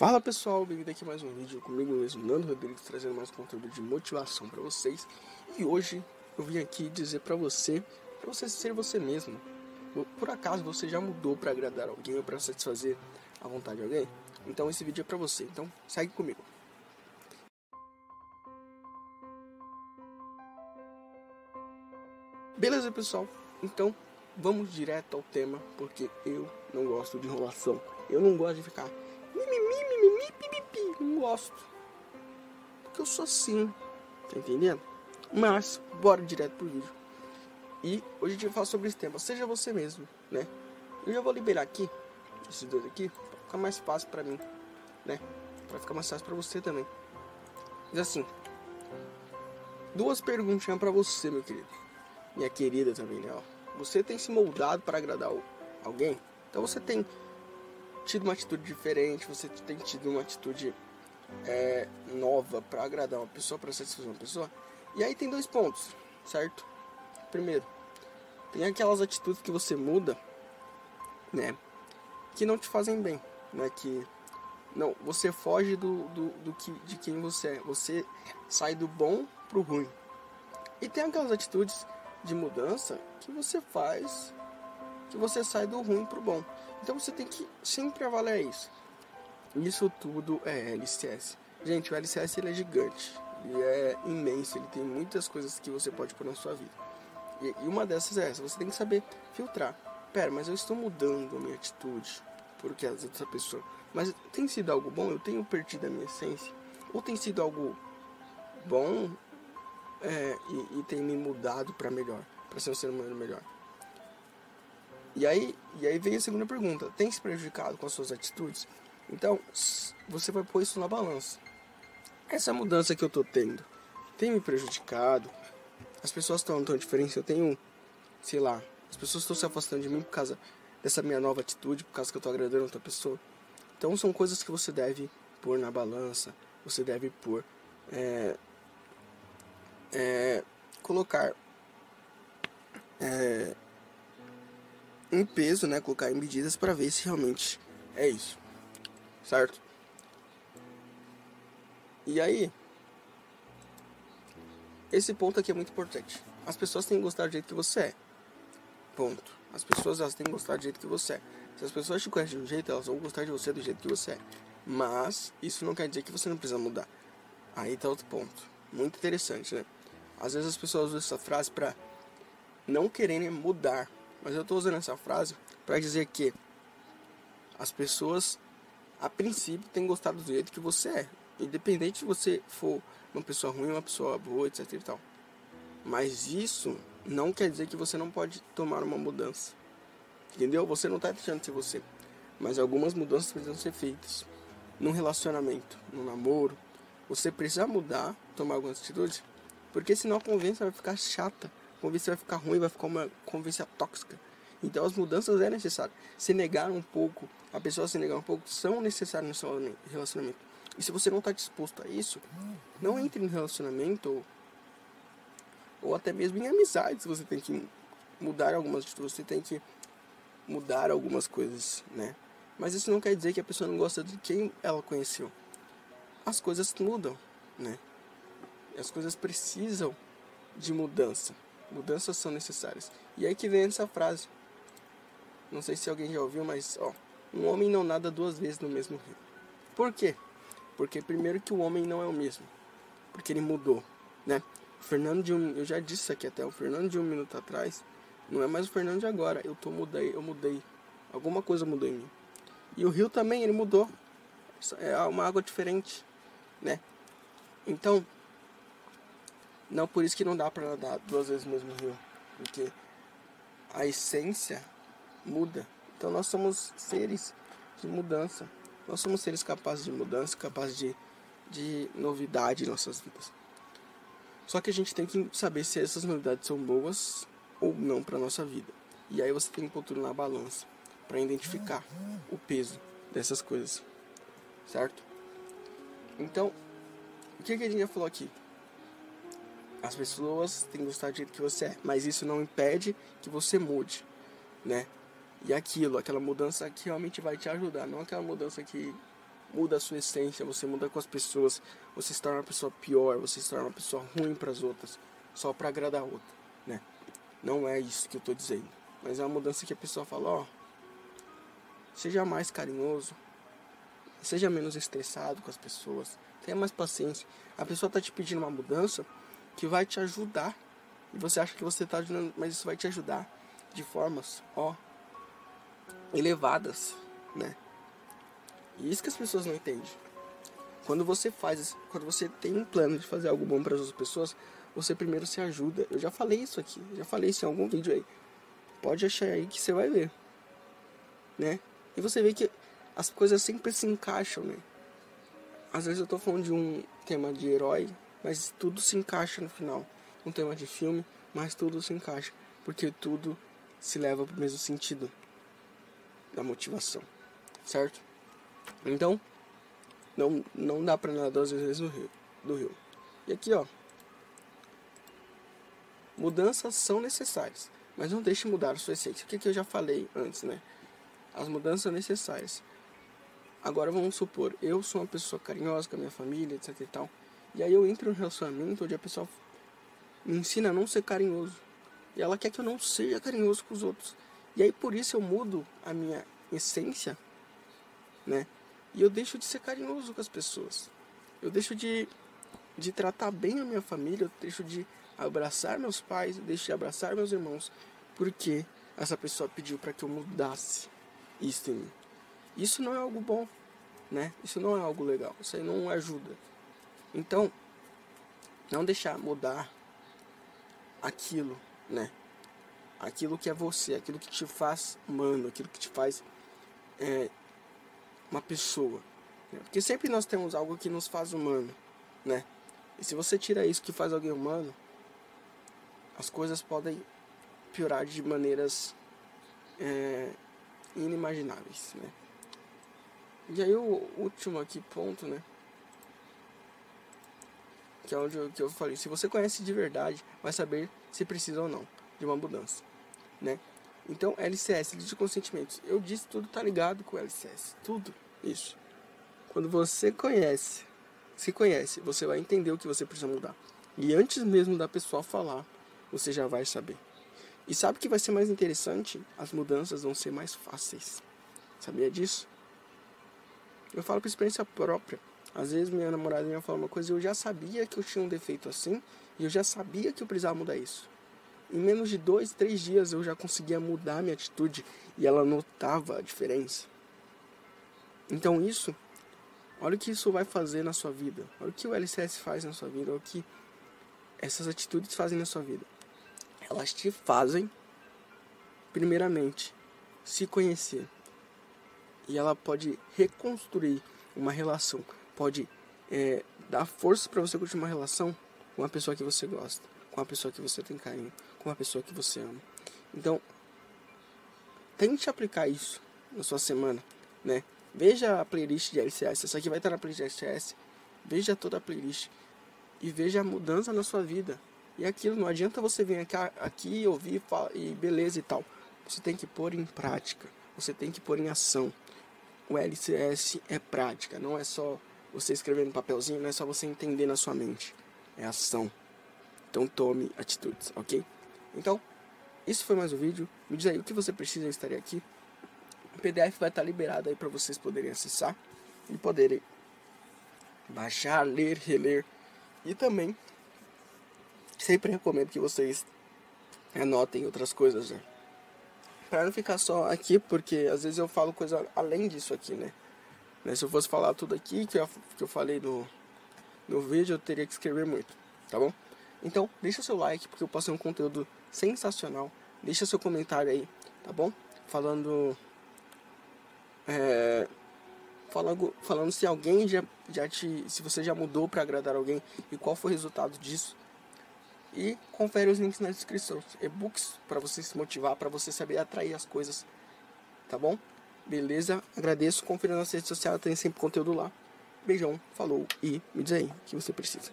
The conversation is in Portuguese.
Fala pessoal, bem-vindo aqui mais um vídeo comigo mesmo, Nando Rodrigues, trazendo mais conteúdo de motivação para vocês. E hoje eu vim aqui dizer para você, para você ser você mesmo. Por acaso você já mudou para agradar alguém ou para satisfazer a vontade de alguém? Então esse vídeo é para você, então segue comigo. Beleza pessoal, então vamos direto ao tema, porque eu não gosto de enrolação. Eu não gosto de ficar gosto. Porque eu sou assim. Tá entendendo? Mas, bora direto pro vídeo. E hoje a gente vai falar sobre esse tema. Seja você mesmo, né? Eu já vou liberar aqui, esses dois aqui, pra ficar mais fácil pra mim, né? Pra ficar mais fácil pra você também. Mas assim, duas perguntinhas pra você, meu querido. Minha querida também, né? Você tem se moldado para agradar alguém? Então você tem tido uma atitude diferente, você tem tido uma atitude é, nova para agradar uma pessoa, para satisfazer uma pessoa. E aí tem dois pontos, certo? Primeiro, tem aquelas atitudes que você muda, né? Que não te fazem bem, né? Que não, você foge do, do, do que, de quem você é. Você sai do bom pro ruim. E tem aquelas atitudes de mudança que você faz, que você sai do ruim pro bom. Então você tem que sempre avaliar isso. Isso tudo é LCS. Gente, o LCS ele é gigante, ele é imenso, ele tem muitas coisas que você pode pôr na sua vida. E, e uma dessas é essa, você tem que saber filtrar. Pera, mas eu estou mudando a minha atitude porque as outras pessoas. Mas tem sido algo bom? Eu tenho perdido a minha essência? Ou tem sido algo bom é, e, e tem me mudado para melhor, para ser um ser humano melhor? E aí, e aí vem a segunda pergunta: tem se prejudicado com as suas atitudes? Então, você vai pôr isso na balança. Essa mudança que eu tô tendo tem me prejudicado? As pessoas estão tão diferentes? Eu tenho, sei lá, as pessoas estão se afastando de mim por causa dessa minha nova atitude, por causa que eu tô agradando outra pessoa. Então, são coisas que você deve pôr na balança, você deve pôr, é, é, colocar é, em peso, né, colocar em medidas para ver se realmente é isso, certo? E aí, esse ponto aqui é muito importante. As pessoas têm que gostar do jeito que você é. Ponto. As pessoas elas têm que gostar do jeito que você é. Se as pessoas te conhecem de um jeito, elas vão gostar de você do jeito que você é. Mas isso não quer dizer que você não precisa mudar. Aí tá outro ponto. Muito interessante, né? Às vezes as pessoas usam essa frase para não quererem mudar mas eu estou usando essa frase para dizer que as pessoas, a princípio, têm gostado do jeito que você é. Independente se você for uma pessoa ruim, uma pessoa boa, etc e tal. Mas isso não quer dizer que você não pode tomar uma mudança. Entendeu? Você não está deixando de ser você. Mas algumas mudanças precisam ser feitas. Num relacionamento, no namoro. Você precisa mudar, tomar algumas atitudes. Porque senão a convivência vai ficar chata convivência vai ficar ruim, vai ficar uma convivência tóxica. Então as mudanças é necessário. Se negar um pouco, a pessoa se negar um pouco, são necessárias no seu relacionamento. E se você não está disposto a isso, não entre em relacionamento ou, ou até mesmo em amizades. Você tem que mudar algumas atitudes, você tem que mudar algumas coisas, né? Mas isso não quer dizer que a pessoa não gosta de quem ela conheceu. As coisas mudam, né? As coisas precisam de mudança. Mudanças são necessárias. E aí que vem essa frase. Não sei se alguém já ouviu, mas ó, um homem não nada duas vezes no mesmo rio. Por quê? Porque primeiro que o homem não é o mesmo, porque ele mudou, né? O Fernando de um, eu já disse isso aqui até, o Fernando de um minuto atrás não é mais o Fernando de agora. Eu tô mudei, eu mudei. Alguma coisa mudou em mim. E o rio também, ele mudou. É uma água diferente, né? Então, não, por isso que não dá para nadar duas vezes no mesmo rio. Porque a essência muda. Então nós somos seres de mudança. Nós somos seres capazes de mudança, capazes de, de novidade em nossas vidas. Só que a gente tem que saber se essas novidades são boas ou não para nossa vida. E aí você tem que pôr tudo na balança para identificar o peso dessas coisas. Certo? Então, o que, que a gente já falou aqui? As pessoas têm que gostar do jeito que você é, mas isso não impede que você mude, né? E aquilo, aquela mudança que realmente vai te ajudar, não aquela mudança que muda a sua essência, você muda com as pessoas, você se torna uma pessoa pior, você se torna uma pessoa ruim para as outras, só para agradar a outra, né? Não é isso que eu tô dizendo, mas é uma mudança que a pessoa fala, ó, seja mais carinhoso, seja menos estressado com as pessoas, tenha mais paciência. A pessoa tá te pedindo uma mudança que vai te ajudar e você acha que você tá ajudando, mas isso vai te ajudar de formas, ó, elevadas, né? E isso que as pessoas não entendem. Quando você faz, quando você tem um plano de fazer algo bom para as outras pessoas, você primeiro se ajuda. Eu já falei isso aqui, já falei isso em algum vídeo aí. Pode achar aí que você vai ver, né? E você vê que as coisas sempre se encaixam, né? Às vezes eu tô falando de um tema de herói, mas tudo se encaixa no final. Um tema de filme, mas tudo se encaixa, porque tudo se leva para o mesmo sentido da motivação, certo? Então, não, não dá para nadar duas vezes no rio, do rio. E aqui, ó, mudanças são necessárias, mas não deixe mudar a sua essência. O que, que eu já falei antes, né? As mudanças são necessárias. Agora vamos supor, eu sou uma pessoa carinhosa com a minha família, etc e tal. E aí eu entro num relacionamento onde a pessoa me ensina a não ser carinhoso. E ela quer que eu não seja carinhoso com os outros. E aí por isso eu mudo a minha essência, né? E eu deixo de ser carinhoso com as pessoas. Eu deixo de, de tratar bem a minha família, eu deixo de abraçar meus pais, eu deixo de abraçar meus irmãos, porque essa pessoa pediu para que eu mudasse isso em mim. Isso não é algo bom, né? Isso não é algo legal, isso aí não ajuda. Então, não deixar mudar aquilo, né? Aquilo que é você, aquilo que te faz humano, aquilo que te faz é, uma pessoa. Né? Porque sempre nós temos algo que nos faz humano, né? E se você tira isso que faz alguém humano, as coisas podem piorar de maneiras é, inimagináveis, né? E aí o último aqui ponto, né? Que é onde eu, que eu falei, se você conhece de verdade, vai saber se precisa ou não de uma mudança, né? Então, LCS, lista de consentimentos. Eu disse tudo tá ligado com LCS, tudo isso. Quando você conhece, se conhece, você vai entender o que você precisa mudar. E antes mesmo da pessoa falar, você já vai saber. E sabe o que vai ser mais interessante? As mudanças vão ser mais fáceis. Sabia disso? Eu falo por experiência própria. Às vezes minha namorada me fala uma coisa e eu já sabia que eu tinha um defeito assim e eu já sabia que eu precisava mudar isso. Em menos de dois, três dias eu já conseguia mudar minha atitude e ela notava a diferença. Então isso, olha o que isso vai fazer na sua vida. Olha o que o LCS faz na sua vida, olha o que essas atitudes fazem na sua vida. Elas te fazem, primeiramente, se conhecer e ela pode reconstruir uma relação, pode é, dar força para você continuar uma relação com uma pessoa que você gosta, com uma pessoa que você tem carinho, com uma pessoa que você ama. Então, tente aplicar isso na sua semana, né? Veja a playlist de LCS, essa aqui vai estar na playlist de LCS. Veja toda a playlist e veja a mudança na sua vida. E aquilo, não adianta você vir aqui, aqui ouvir e beleza e tal. Você tem que pôr em prática, você tem que pôr em ação o LCS é prática, não é só você escrever no papelzinho, não é só você entender na sua mente. É ação. Então tome atitudes, ok? Então, isso foi mais um vídeo. Me diz aí o que você precisa, eu estarei aqui. O PDF vai estar liberado aí para vocês poderem acessar e poderem baixar, ler, reler. E também sempre recomendo que vocês anotem outras coisas, né? Pra não ficar só aqui, porque às vezes eu falo coisa além disso aqui, né? né? Se eu fosse falar tudo aqui que eu, que eu falei no, no vídeo, eu teria que escrever muito, tá bom? Então, deixa seu like, porque eu passei um conteúdo sensacional. Deixa seu comentário aí, tá bom? Falando. É, falando, falando se alguém já, já te. Se você já mudou para agradar alguém e qual foi o resultado disso. E confere os links na descrição. E-books para você se motivar, para você saber atrair as coisas. Tá bom? Beleza? Agradeço. Confira nas redes sociais, tem sempre conteúdo lá. Beijão, falou e me diz aí o que você precisa.